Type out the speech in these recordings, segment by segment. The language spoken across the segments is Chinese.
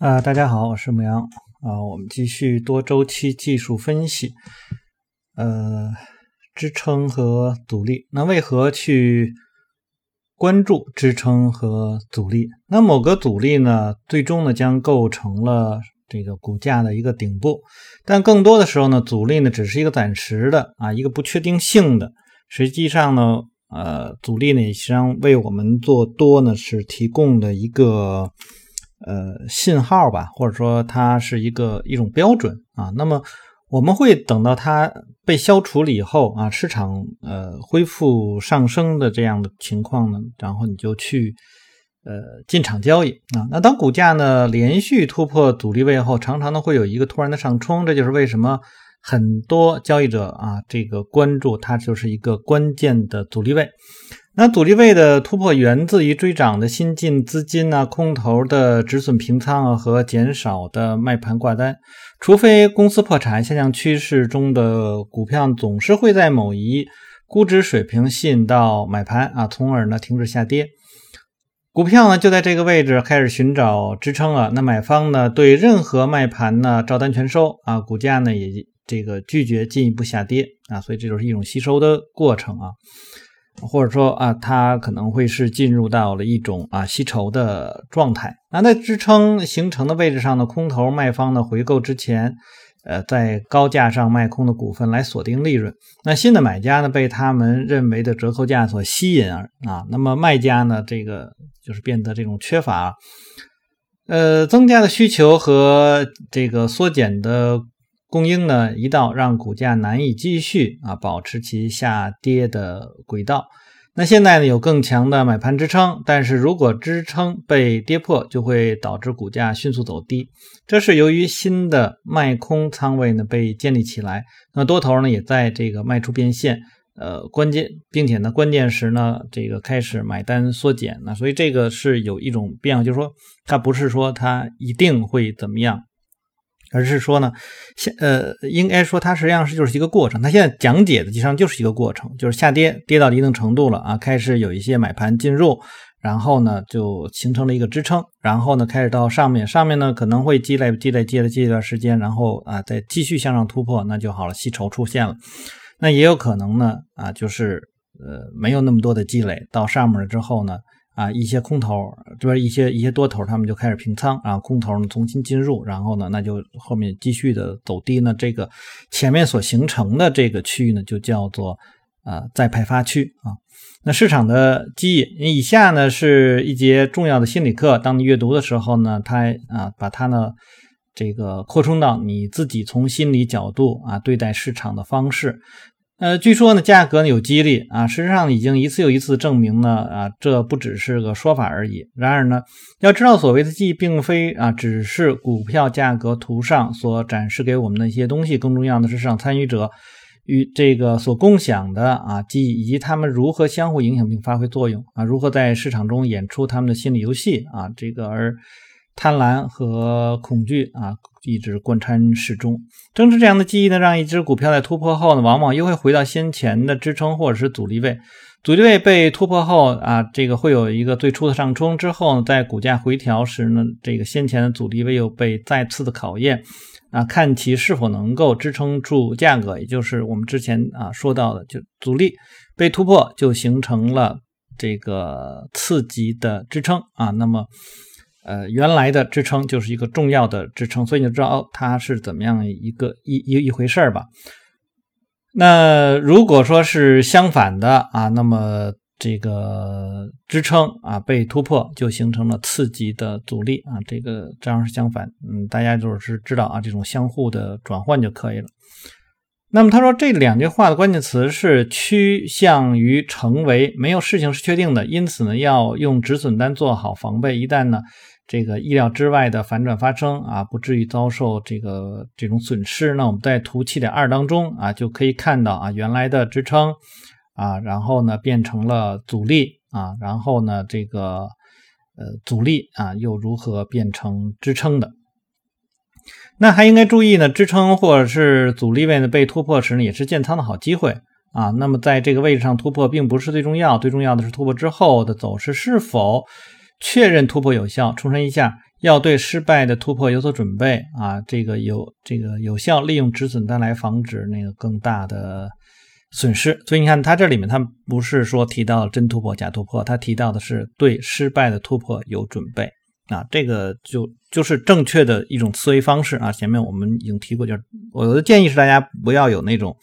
啊，大家好，我是牧羊啊，我们继续多周期技术分析，呃，支撑和阻力。那为何去关注支撑和阻力？那某个阻力呢，最终呢将构成了这个股价的一个顶部，但更多的时候呢，阻力呢只是一个暂时的啊，一个不确定性的。实际上呢，呃，阻力呢实际上为我们做多呢是提供的一个。呃，信号吧，或者说它是一个一种标准啊。那么我们会等到它被消除了以后啊，市场呃恢复上升的这样的情况呢，然后你就去呃进场交易啊。那当股价呢连续突破阻力位后，常常呢会有一个突然的上冲，这就是为什么很多交易者啊这个关注它就是一个关键的阻力位。那阻力位的突破源自于追涨的新进资金啊，空头的止损平仓啊和减少的卖盘挂单。除非公司破产，下降趋势中的股票总是会在某一估值水平吸引到买盘啊，从而呢停止下跌。股票呢就在这个位置开始寻找支撑啊。那买方呢对任何卖盘呢照单全收啊，股价呢也这个拒绝进一步下跌啊，所以这就是一种吸收的过程啊。或者说啊，它可能会是进入到了一种啊吸筹的状态。那在支撑形成的位置上呢，空头卖方呢回购之前，呃，在高价上卖空的股份来锁定利润。那新的买家呢被他们认为的折扣价所吸引啊，那么卖家呢这个就是变得这种缺乏，呃，增加的需求和这个缩减的。供应呢一到，让股价难以继续啊保持其下跌的轨道。那现在呢有更强的买盘支撑，但是如果支撑被跌破，就会导致股价迅速走低。这是由于新的卖空仓位呢被建立起来，那多头呢也在这个卖出变现，呃关键，并且呢关键时呢这个开始买单缩减。那所以这个是有一种变化，就是说它不是说它一定会怎么样。而是说呢，现呃，应该说它实际上是就是一个过程。它现在讲解的实际上就是一个过程，就是下跌跌到一定程度了啊，开始有一些买盘进入，然后呢就形成了一个支撑，然后呢开始到上面，上面呢可能会积累积累积累积一段时间，然后啊再继续向上突破，那就好了，吸筹出现了。那也有可能呢啊，就是呃没有那么多的积累，到上面了之后呢。啊，一些空头，这边一些一些多头，他们就开始平仓，然后空头呢重新进入，然后呢，那就后面继续的走低呢。这个前面所形成的这个区域呢，就叫做呃再派发区啊。那市场的记忆，以下呢是一节重要的心理课，当你阅读的时候呢，它啊把它呢这个扩充到你自己从心理角度啊对待市场的方式。呃，据说呢，价格呢有激励啊，事实上已经一次又一次证明呢，啊，这不只是个说法而已。然而呢，要知道所谓的记忆，并非啊，只是股票价格图上所展示给我们的一些东西，更重要的是市场参与者与这个所共享的啊记忆，以及他们如何相互影响并发挥作用啊，如何在市场中演出他们的心理游戏啊，这个而。贪婪和恐惧啊，一直贯穿始终。正是这样的记忆呢，让一只股票在突破后呢，往往又会回到先前的支撑或者是阻力位。阻力位被突破后啊，这个会有一个最初的上冲，之后呢在股价回调时呢，这个先前的阻力位又被再次的考验啊，看其是否能够支撑住价格，也就是我们之前啊说到的，就阻力被突破，就形成了这个次级的支撑啊，那么。呃，原来的支撑就是一个重要的支撑，所以你就知道，它是怎么样一个一一一回事儿吧。那如果说是相反的啊，那么这个支撑啊被突破，就形成了次级的阻力啊，这个这样是相反。嗯，大家就是知道啊，这种相互的转换就可以了。那么他说这两句话的关键词是趋向于成为，没有事情是确定的，因此呢，要用止损单做好防备，一旦呢。这个意料之外的反转发生啊，不至于遭受这个这种损失。那我们在图七点二当中啊，就可以看到啊，原来的支撑啊，然后呢变成了阻力啊，然后呢这个呃阻力啊又如何变成支撑的？那还应该注意呢，支撑或者是阻力位呢被突破时呢，也是建仓的好机会啊。那么在这个位置上突破并不是最重要，最重要的是突破之后的走势是否。确认突破有效，重申一下，要对失败的突破有所准备啊，这个有这个有效利用止损单来防止那个更大的损失。所以你看，它这里面它不是说提到真突破假突破，它提到的是对失败的突破有准备啊，这个就就是正确的一种思维方式啊。前面我们已经提过，就是我的建议是大家不要有那种。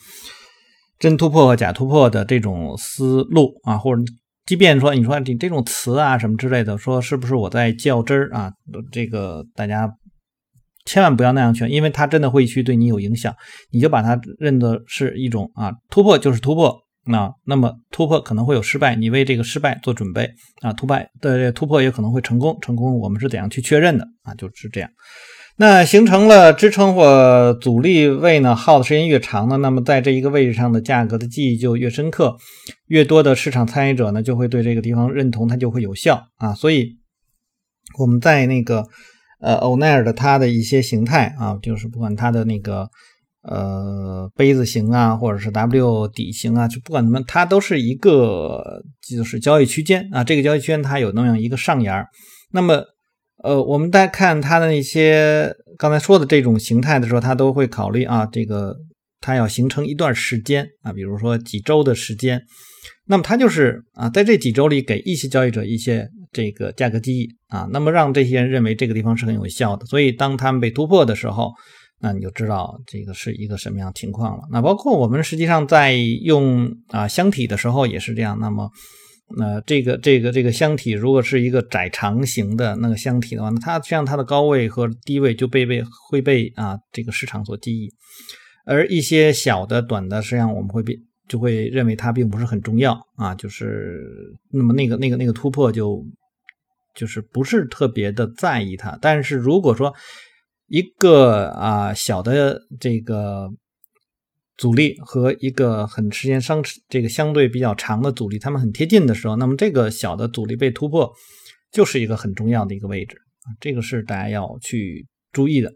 真突破和假突破的这种思路啊，或者即便说你说你这种词啊什么之类的，说是不是我在较真儿啊？这个大家千万不要那样劝，因为它真的会去对你有影响。你就把它认的是一种啊突破就是突破，那那么突破可能会有失败，你为这个失败做准备啊。突败的突破也可能会成功，成功我们是怎样去确认的啊？就是这样。那形成了支撑或阻力位呢，耗的时间越长呢，那么在这一个位置上的价格的记忆就越深刻，越多的市场参与者呢就会对这个地方认同，它就会有效啊。所以我们在那个呃欧奈尔的它的一些形态啊，就是不管它的那个呃杯子形啊，或者是 W 底形啊，就不管怎么，它都是一个就是交易区间啊。这个交易区间它有那样一个上沿那么。呃，我们在看它的那些刚才说的这种形态的时候，它都会考虑啊，这个它要形成一段时间啊，比如说几周的时间，那么它就是啊，在这几周里给一些交易者一些这个价格记忆啊，那么让这些人认为这个地方是很有效的，所以当他们被突破的时候，那你就知道这个是一个什么样情况了。那包括我们实际上在用啊箱体的时候也是这样，那么。那这个这个这个箱体如果是一个窄长型的那个箱体的话，那它实际上它的高位和低位就被被会被啊这个市场所记忆，而一些小的短的，实际上我们会被就会认为它并不是很重要啊，就是那么那个那个那个突破就就是不是特别的在意它，但是如果说一个啊小的这个。阻力和一个很时间相这个相对比较长的阻力，它们很贴近的时候，那么这个小的阻力被突破，就是一个很重要的一个位置，这个是大家要去注意的。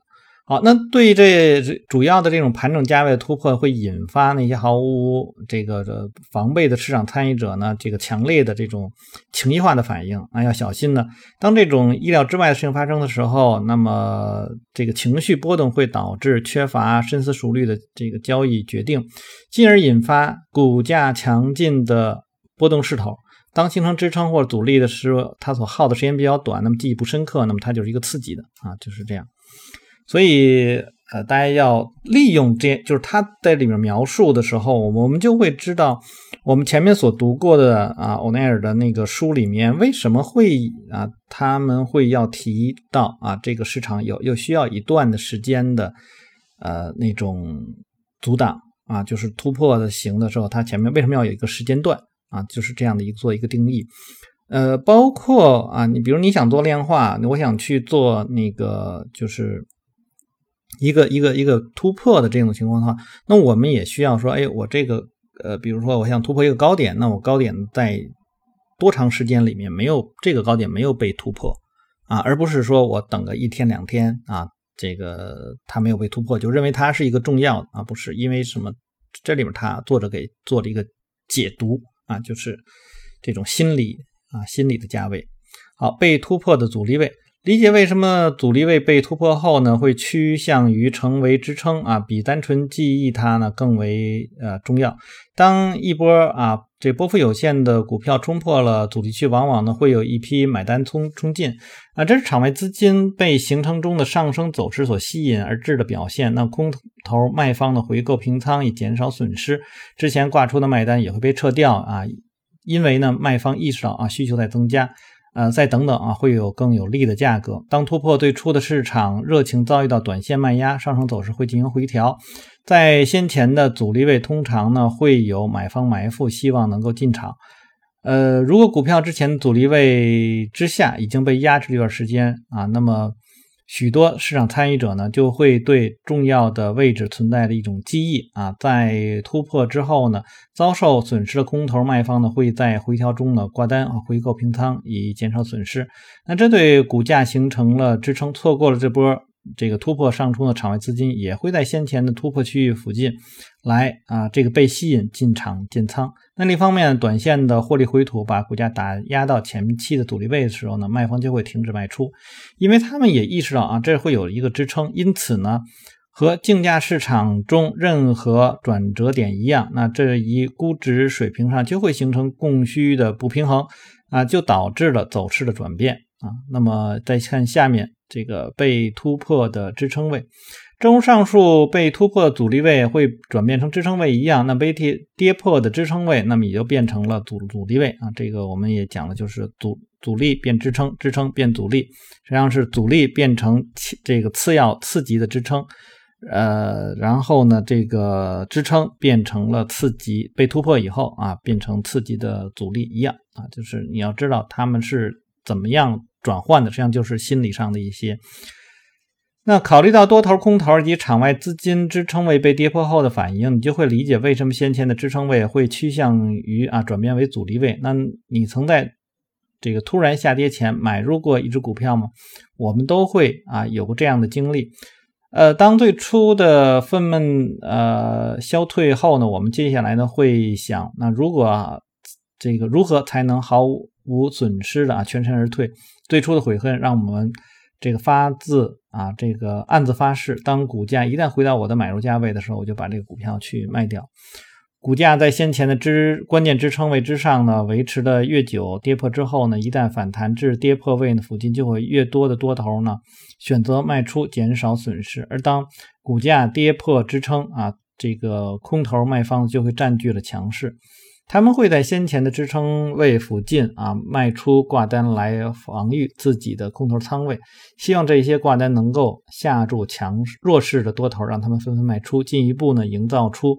好，那对于这主要的这种盘整价位的突破，会引发那些毫无这个的防备的市场参与者呢？这个强烈的这种情绪化的反应啊，要小心呢。当这种意料之外的事情发生的时候，那么这个情绪波动会导致缺乏深思熟虑的这个交易决定，进而引发股价强劲的波动势头。当形成支撑或阻力的时候，它所耗的时间比较短，那么记忆不深刻，那么它就是一个刺激的啊，就是这样。所以，呃，大家要利用这，就是他在里面描述的时候，我们就会知道，我们前面所读过的啊，欧奈尔的那个书里面为什么会啊，他们会要提到啊，这个市场有又需要一段的时间的，呃，那种阻挡啊，就是突破的行的时候，它前面为什么要有一个时间段啊？就是这样的一个做一个定义，呃，包括啊，你比如你想做量化，我想去做那个就是。一个一个一个突破的这种情况的话，那我们也需要说，哎，我这个呃，比如说我想突破一个高点，那我高点在多长时间里面没有这个高点没有被突破啊，而不是说我等个一天两天啊，这个它没有被突破，就认为它是一个重要啊，不是因为什么？这里面他作者给做了一个解读啊，就是这种心理啊，心理的价位，好，被突破的阻力位。理解为什么阻力位被突破后呢，会趋向于成为支撑啊，比单纯记忆它呢更为呃重要。当一波啊这波幅有限的股票冲破了阻力区，往往呢会有一批买单冲冲进啊，这是场外资金被形成中的上升走势所吸引而致的表现。那空头卖方的回购平仓以减少损失，之前挂出的卖单也会被撤掉啊，因为呢卖方意识到啊需求在增加。呃，再等等啊，会有更有利的价格。当突破最初的市场热情遭遇到短线卖压，上升走势会进行回调。在先前的阻力位，通常呢会有买方埋伏，希望能够进场。呃，如果股票之前阻力位之下已经被压制一段时间啊，那么。许多市场参与者呢，就会对重要的位置存在的一种记忆啊，在突破之后呢，遭受损失的空头卖方呢，会在回调中呢挂单啊，回购平仓以减少损失。那这对股价形成了支撑，错过了这波这个突破上冲的场外资金也会在先前的突破区域附近来啊，这个被吸引进场建仓。那另一方面，短线的获利回吐把股价打压到前期的阻力位的时候呢，卖方就会停止卖出，因为他们也意识到啊，这会有一个支撑。因此呢，和竞价市场中任何转折点一样，那这一估值水平上就会形成供需的不平衡啊，就导致了走势的转变啊。那么再看下面。这个被突破的支撑位，正如上述被突破阻力位会转变成支撑位一样，那被跌跌破的支撑位，那么也就变成了阻阻力位啊。这个我们也讲了，就是阻阻力变支撑，支撑变阻力，实际上是阻力变成这个次要次级的支撑，呃，然后呢，这个支撑变成了次级，被突破以后啊，变成次级的阻力一样啊，就是你要知道他们是怎么样。转换的实际上就是心理上的一些。那考虑到多头、空头以及场外资金支撑位被跌破后的反应，你就会理解为什么先前的支撑位会趋向于啊转变为阻力位。那你曾在这个突然下跌前买入过一只股票吗？我们都会啊有过这样的经历。呃，当最初的愤懑呃消退后呢，我们接下来呢会想，那如果这个如何才能毫无无损失的啊全身而退？最初的悔恨让我们这个发自啊这个暗自发誓，当股价一旦回到我的买入价位的时候，我就把这个股票去卖掉。股价在先前的支关键支撑位之上呢，维持的越久，跌破之后呢，一旦反弹至跌破位呢附近，就会越多的多头呢选择卖出，减少损失。而当股价跌破支撑啊，这个空头卖方就会占据了强势。他们会在先前的支撑位附近啊卖出挂单来防御自己的空头仓位，希望这些挂单能够下注强弱势的多头，让他们纷纷卖出，进一步呢营造出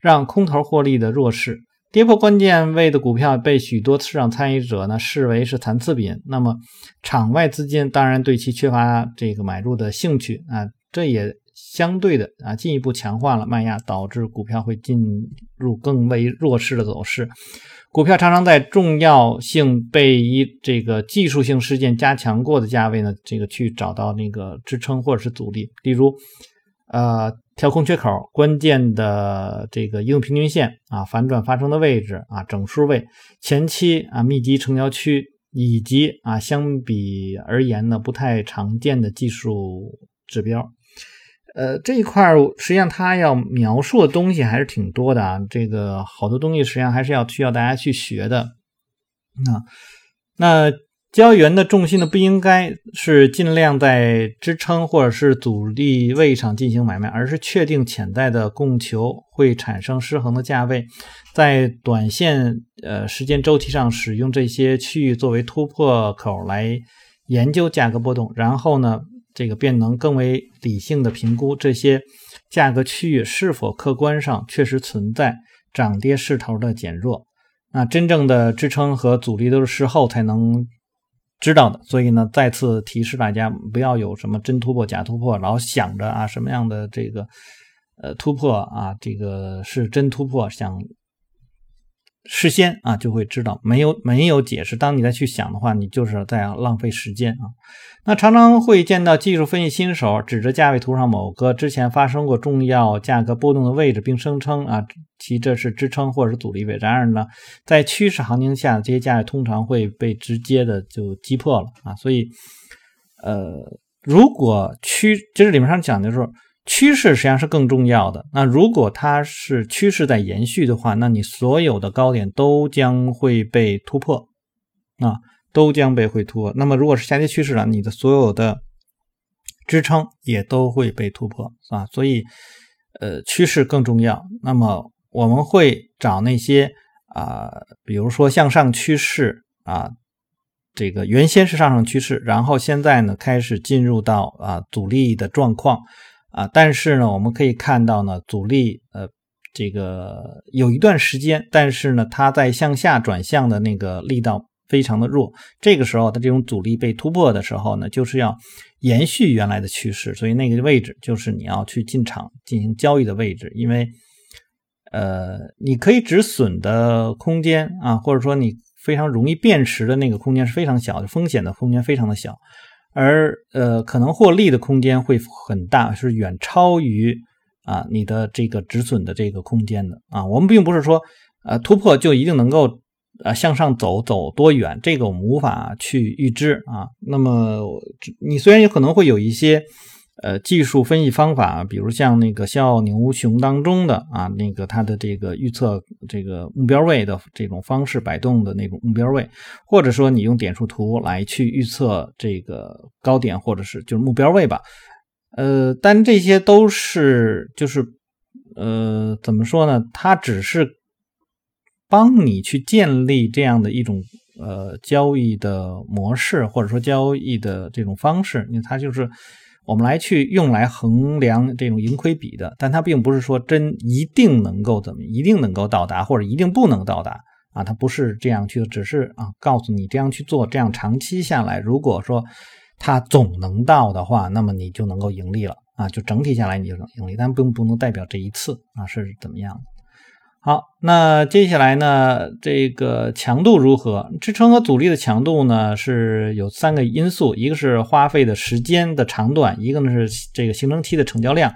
让空头获利的弱势。跌破关键位的股票被许多市场参与者呢视为是残次品，那么场外资金当然对其缺乏这个买入的兴趣啊，这也。相对的啊，进一步强化了卖压，导致股票会进入更为弱势的走势。股票常常在重要性被一这个技术性事件加强过的价位呢，这个去找到那个支撑或者是阻力。例如，呃，跳空缺口、关键的这个移动平均线啊、反转发生的位置啊、整数位、前期啊密集成交区，以及啊相比而言呢不太常见的技术指标。呃，这一块实际上它要描述的东西还是挺多的啊。这个好多东西实际上还是要需要大家去学的。那那交易员的重心呢，不应该是尽量在支撑或者是阻力位上进行买卖，而是确定潜在的供求会产生失衡的价位，在短线呃时间周期上使用这些区域作为突破口来研究价格波动，然后呢。这个便能更为理性的评估这些价格区域是否客观上确实存在涨跌势头的减弱。那真正的支撑和阻力都是事后才能知道的。所以呢，再次提示大家，不要有什么真突破、假突破，老想着啊什么样的这个呃突破啊，这个是真突破，想。事先啊就会知道，没有没有解释。当你再去想的话，你就是在浪费时间啊。那常常会见到技术分析新手指着价位图上某个之前发生过重要价格波动的位置，并声称啊其这是支撑或者是阻力位。然而呢，在趋势行情下，这些价位通常会被直接的就击破了啊。所以，呃，如果趋就是里面上讲的时候。趋势实际上是更重要的。那如果它是趋势在延续的话，那你所有的高点都将会被突破，啊，都将被会突破。那么如果是下跌趋势了，你的所有的支撑也都会被突破，啊，所以，呃，趋势更重要。那么我们会找那些啊，比如说向上趋势啊，这个原先是上升趋势，然后现在呢开始进入到啊阻力的状况。啊，但是呢，我们可以看到呢，阻力呃，这个有一段时间，但是呢，它在向下转向的那个力道非常的弱。这个时候，它这种阻力被突破的时候呢，就是要延续原来的趋势，所以那个位置就是你要去进场进行交易的位置，因为呃，你可以止损的空间啊，或者说你非常容易辨识的那个空间是非常小的，风险的空间非常的小。而呃可能获利的空间会很大，是远超于啊你的这个止损的这个空间的啊。我们并不是说呃突破就一定能够呃向上走走多远，这个我们无法去预知啊。那么你虽然有可能会有一些。呃，技术分析方法，比如像那个笑傲牛熊当中的啊，那个它的这个预测这个目标位的这种方式，摆动的那种目标位，或者说你用点数图来去预测这个高点或者是就是目标位吧。呃，但这些都是就是呃怎么说呢？它只是帮你去建立这样的一种呃交易的模式，或者说交易的这种方式，因为它就是。我们来去用来衡量这种盈亏比的，但它并不是说真一定能够怎么，一定能够到达，或者一定不能到达啊，它不是这样去，只是啊告诉你这样去做，这样长期下来，如果说它总能到的话，那么你就能够盈利了啊，就整体下来你就能盈利，但并不能代表这一次啊是怎么样的。好，那接下来呢？这个强度如何？支撑和阻力的强度呢？是有三个因素，一个是花费的时间的长短，一个呢是这个形成期的成交量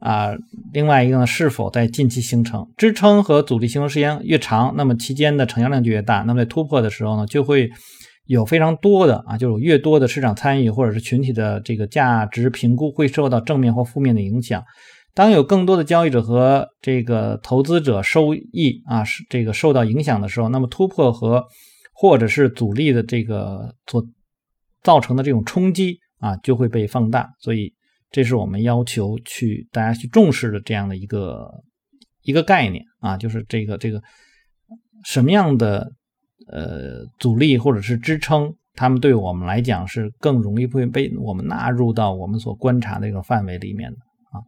啊，另外一个呢是否在近期形成。支撑和阻力形成时间越长，那么期间的成交量就越大，那么在突破的时候呢，就会有非常多的啊，就是越多的市场参与或者是群体的这个价值评估会受到正面或负面的影响。当有更多的交易者和这个投资者收益啊是这个受到影响的时候，那么突破和或者是阻力的这个所造成的这种冲击啊就会被放大，所以这是我们要求去大家去重视的这样的一个一个概念啊，就是这个这个什么样的呃阻力或者是支撑，他们对我们来讲是更容易会被我们纳入到我们所观察的这个范围里面的啊。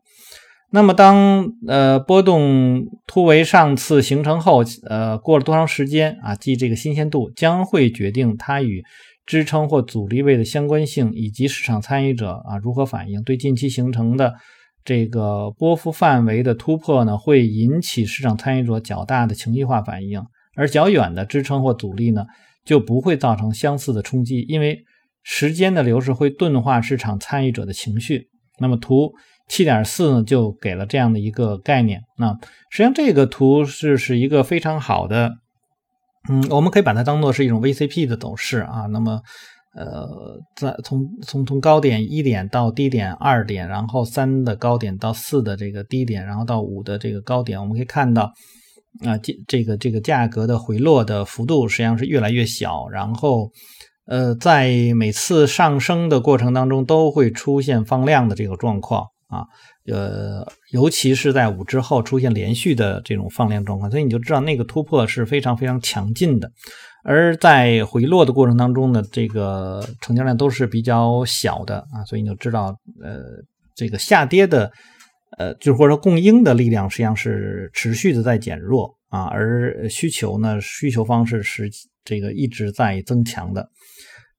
那么，当呃波动突围上次形成后，呃过了多长时间啊？即这个新鲜度将会决定它与支撑或阻力位的相关性，以及市场参与者啊如何反应。对近期形成的这个波幅范围的突破呢，会引起市场参与者较大的情绪化反应；而较远的支撑或阻力呢，就不会造成相似的冲击，因为时间的流逝会钝化市场参与者的情绪。那么图。七点四呢，就给了这样的一个概念。那实际上这个图是是一个非常好的，嗯，我们可以把它当做是一种 VCP 的走势啊。那么，呃，在从从从高点一点到低点二点，然后三的高点到四的这个低点，然后到五的这个高点，我们可以看到啊，这这个这个价格的回落的幅度实际上是越来越小。然后，呃，在每次上升的过程当中，都会出现放量的这个状况。啊，呃，尤其是在五之后出现连续的这种放量状况，所以你就知道那个突破是非常非常强劲的。而在回落的过程当中呢，这个成交量都是比较小的啊，所以你就知道，呃，这个下跌的，呃，就或者说供应的力量实际上是持续的在减弱啊，而需求呢，需求方式是这个一直在增强的。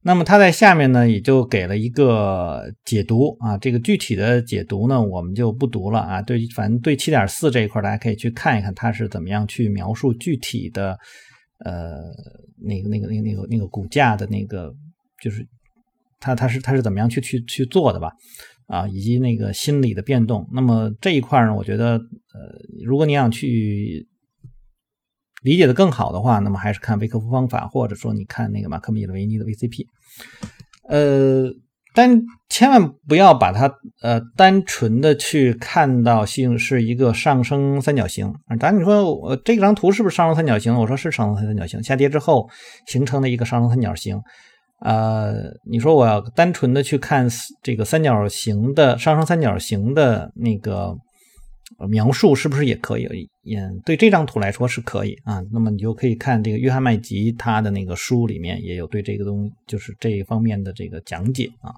那么它在下面呢，也就给了一个解读啊，这个具体的解读呢，我们就不读了啊。对，反正对七点四这一块，大家可以去看一看，它是怎么样去描述具体的，呃，那个、那个、那个、那个、那个股价的那个，就是它它是它是怎么样去去去做的吧？啊，以及那个心理的变动。那么这一块呢，我觉得，呃，如果你想去。理解的更好的话，那么还是看维克夫方法，或者说你看那个马克米勒维尼的 VCP，呃，但千万不要把它呃单纯的去看到性是一个上升三角形啊。当然你说我这张图是不是上升三角形？我说是上升三角形，下跌之后形成的一个上升三角形。呃，你说我要单纯的去看这个三角形的上升三角形的那个。描述是不是也可以？也对这张图来说是可以啊。那么你就可以看这个约翰麦吉他的那个书里面也有对这个东西，就是这一方面的这个讲解啊。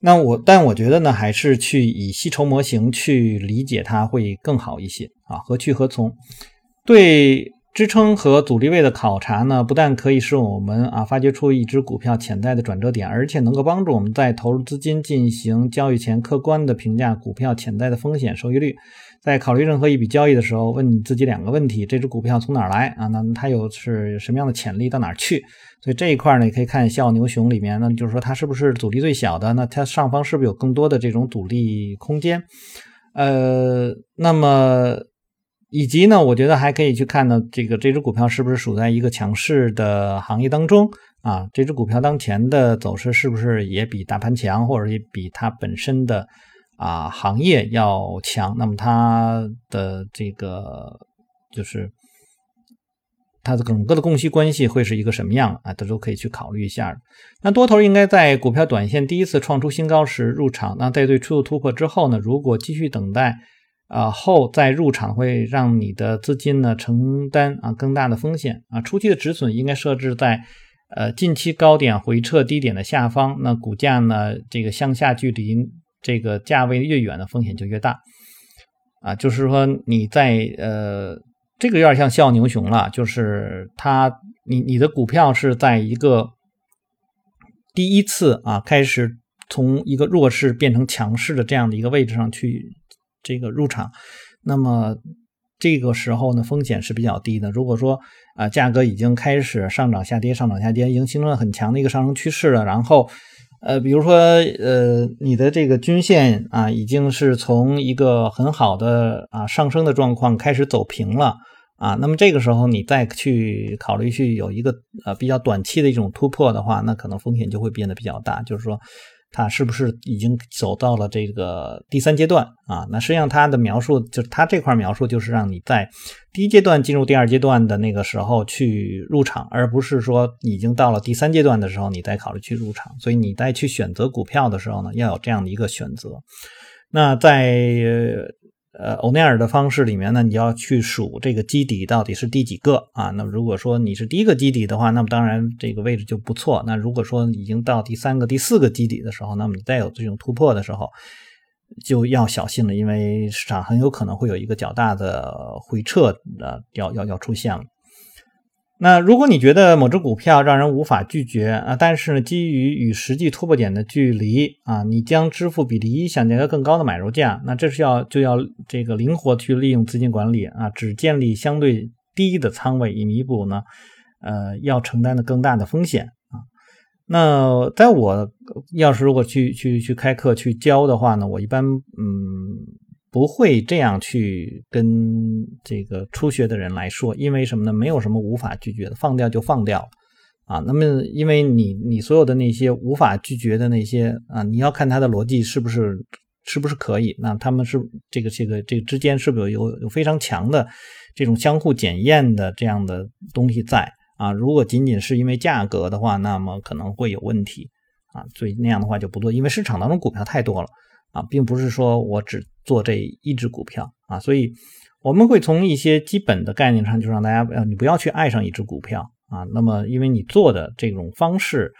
那我但我觉得呢，还是去以吸筹模型去理解它会更好一些啊。何去何从？对支撑和阻力位的考察呢，不但可以使我们啊发掘出一只股票潜在的转折点，而且能够帮助我们在投入资金进行交易前客观的评价股票潜在的风险收益率。在考虑任何一笔交易的时候，问你自己两个问题：这只股票从哪儿来啊？那它有是什么样的潜力到哪儿去？所以这一块呢，你可以看笑傲牛熊里面，那就是说它是不是阻力最小的？那它上方是不是有更多的这种阻力空间？呃，那么。以及呢，我觉得还可以去看呢，这个这只股票是不是属在一个强势的行业当中啊？这只股票当前的走势是不是也比大盘强，或者也比它本身的啊行业要强？那么它的这个就是它的整个的供需关系会是一个什么样啊？这都可以去考虑一下。那多头应该在股票短线第一次创出新高时入场，那在对初度突破之后呢，如果继续等待。啊，后再入场会让你的资金呢承担啊更大的风险啊。初期的止损应该设置在呃近期高点回撤低点的下方，那股价呢这个向下距离这个价位越远的风险就越大啊。就是说你在呃这个有点像笑牛熊了，就是它你你的股票是在一个第一次啊开始从一个弱势变成强势的这样的一个位置上去。这个入场，那么这个时候呢，风险是比较低的。如果说啊，价格已经开始上涨、下跌、上涨、下跌，已经形成了很强的一个上升趋势了。然后，呃，比如说，呃，你的这个均线啊，已经是从一个很好的啊上升的状况开始走平了啊。那么这个时候，你再去考虑去有一个呃比较短期的一种突破的话，那可能风险就会变得比较大。就是说。它是不是已经走到了这个第三阶段啊？那实际上它的描述就是它这块描述就是让你在第一阶段进入第二阶段的那个时候去入场，而不是说已经到了第三阶段的时候你再考虑去入场。所以你在去选择股票的时候呢，要有这样的一个选择。那在。呃，欧奈尔的方式里面呢，你要去数这个基底到底是第几个啊？那么如果说你是第一个基底的话，那么当然这个位置就不错。那如果说已经到第三个、第四个基底的时候，那么你再有这种突破的时候，就要小心了，因为市场很有可能会有一个较大的回撤的要要要出现了。那如果你觉得某只股票让人无法拒绝啊，但是呢，基于与实际突破点的距离啊，你将支付比理想价格更高的买入价，那这是要就要这个灵活去利用资金管理啊，只建立相对低的仓位以弥补呢，呃，要承担的更大的风险啊。那在我要是如果去去去开课去教的话呢，我一般嗯。不会这样去跟这个初学的人来说，因为什么呢？没有什么无法拒绝的，放掉就放掉啊。那么，因为你你所有的那些无法拒绝的那些啊，你要看它的逻辑是不是是不是可以？那他们是这个这个这个之间是不是有有非常强的这种相互检验的这样的东西在啊？如果仅仅是因为价格的话，那么可能会有问题啊。所以那样的话就不做，因为市场当中股票太多了啊，并不是说我只。做这一只股票啊，所以我们会从一些基本的概念上，就让大家呃，你不要去爱上一只股票啊。那么，因为你做的这种方式，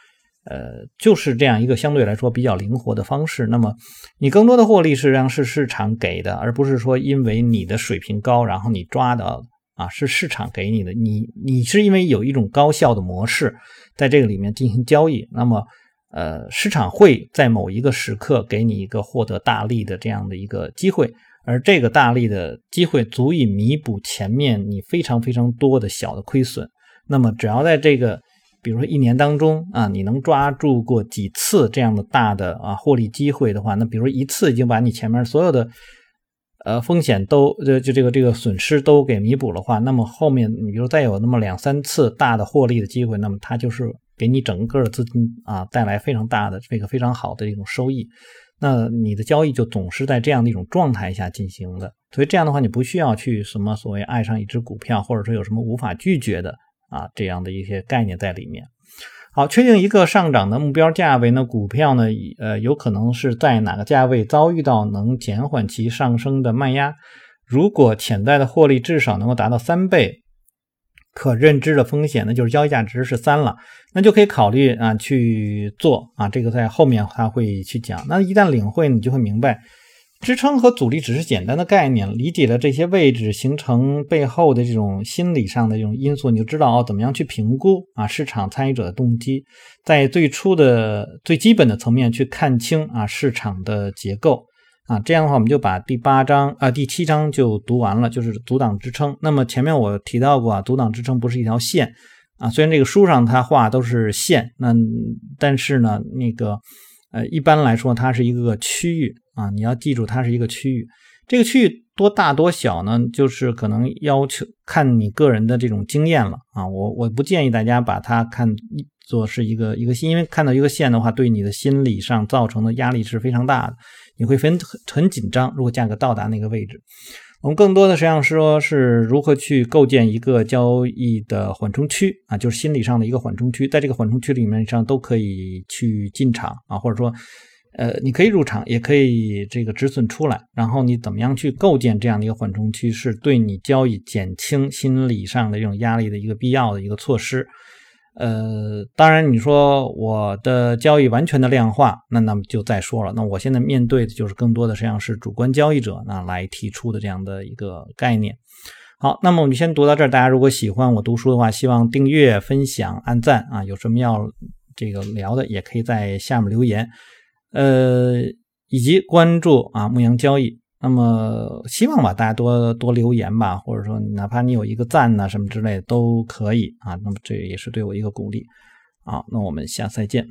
呃，就是这样一个相对来说比较灵活的方式。那么，你更多的获利实际上是市场给的，而不是说因为你的水平高，然后你抓的啊是市场给你的。你你是因为有一种高效的模式在这个里面进行交易，那么。呃，市场会在某一个时刻给你一个获得大利的这样的一个机会，而这个大利的机会足以弥补前面你非常非常多的小的亏损。那么，只要在这个，比如说一年当中啊，你能抓住过几次这样的大的啊获利机会的话，那比如一次已经把你前面所有的呃风险都就就这个这个损失都给弥补的话，那么后面你比如再有那么两三次大的获利的机会，那么它就是。给你整个资金啊带来非常大的这个非常好的一种收益，那你的交易就总是在这样的一种状态下进行的，所以这样的话你不需要去什么所谓爱上一只股票，或者说有什么无法拒绝的啊这样的一些概念在里面。好，确定一个上涨的目标价位，呢股票呢呃有可能是在哪个价位遭遇到能减缓其上升的卖压，如果潜在的获利至少能够达到三倍。可认知的风险，那就是交易价值是三了，那就可以考虑啊去做啊，这个在后面他会去讲。那一旦领会，你就会明白，支撑和阻力只是简单的概念，理解了这些位置形成背后的这种心理上的这种因素，你就知道哦，怎么样去评估啊市场参与者的动机，在最初的最基本的层面去看清啊市场的结构啊，这样的话我们就把第八章啊第七章就读完了，就是阻挡支撑。那么前面我提到过啊，阻挡支撑不是一条线啊，虽然这个书上它画都是线，那但是呢那个。呃，一般来说，它是一个区域啊，你要记住，它是一个区域。这个区域多大多小呢？就是可能要求看你个人的这种经验了啊。我我不建议大家把它看作是一个一个，因为看到一个线的话，对你的心理上造成的压力是非常大的，你会很很紧张。如果价格到达那个位置。我们更多的实际上说，是如何去构建一个交易的缓冲区啊，就是心理上的一个缓冲区，在这个缓冲区里面上都可以去进场啊，或者说，呃，你可以入场，也可以这个止损出来，然后你怎么样去构建这样的一个缓冲区，是对你交易减轻心理上的这种压力的一个必要的一个措施。呃，当然，你说我的交易完全的量化，那那么就再说了。那我现在面对的就是更多的实际上是主观交易者那来提出的这样的一个概念。好，那么我们先读到这儿。大家如果喜欢我读书的话，希望订阅、分享、按赞啊。有什么要这个聊的，也可以在下面留言。呃，以及关注啊牧羊交易。那么希望吧，大家多多留言吧，或者说哪怕你有一个赞呐什么之类的都可以啊。那么这也是对我一个鼓励。好，那我们下次再见。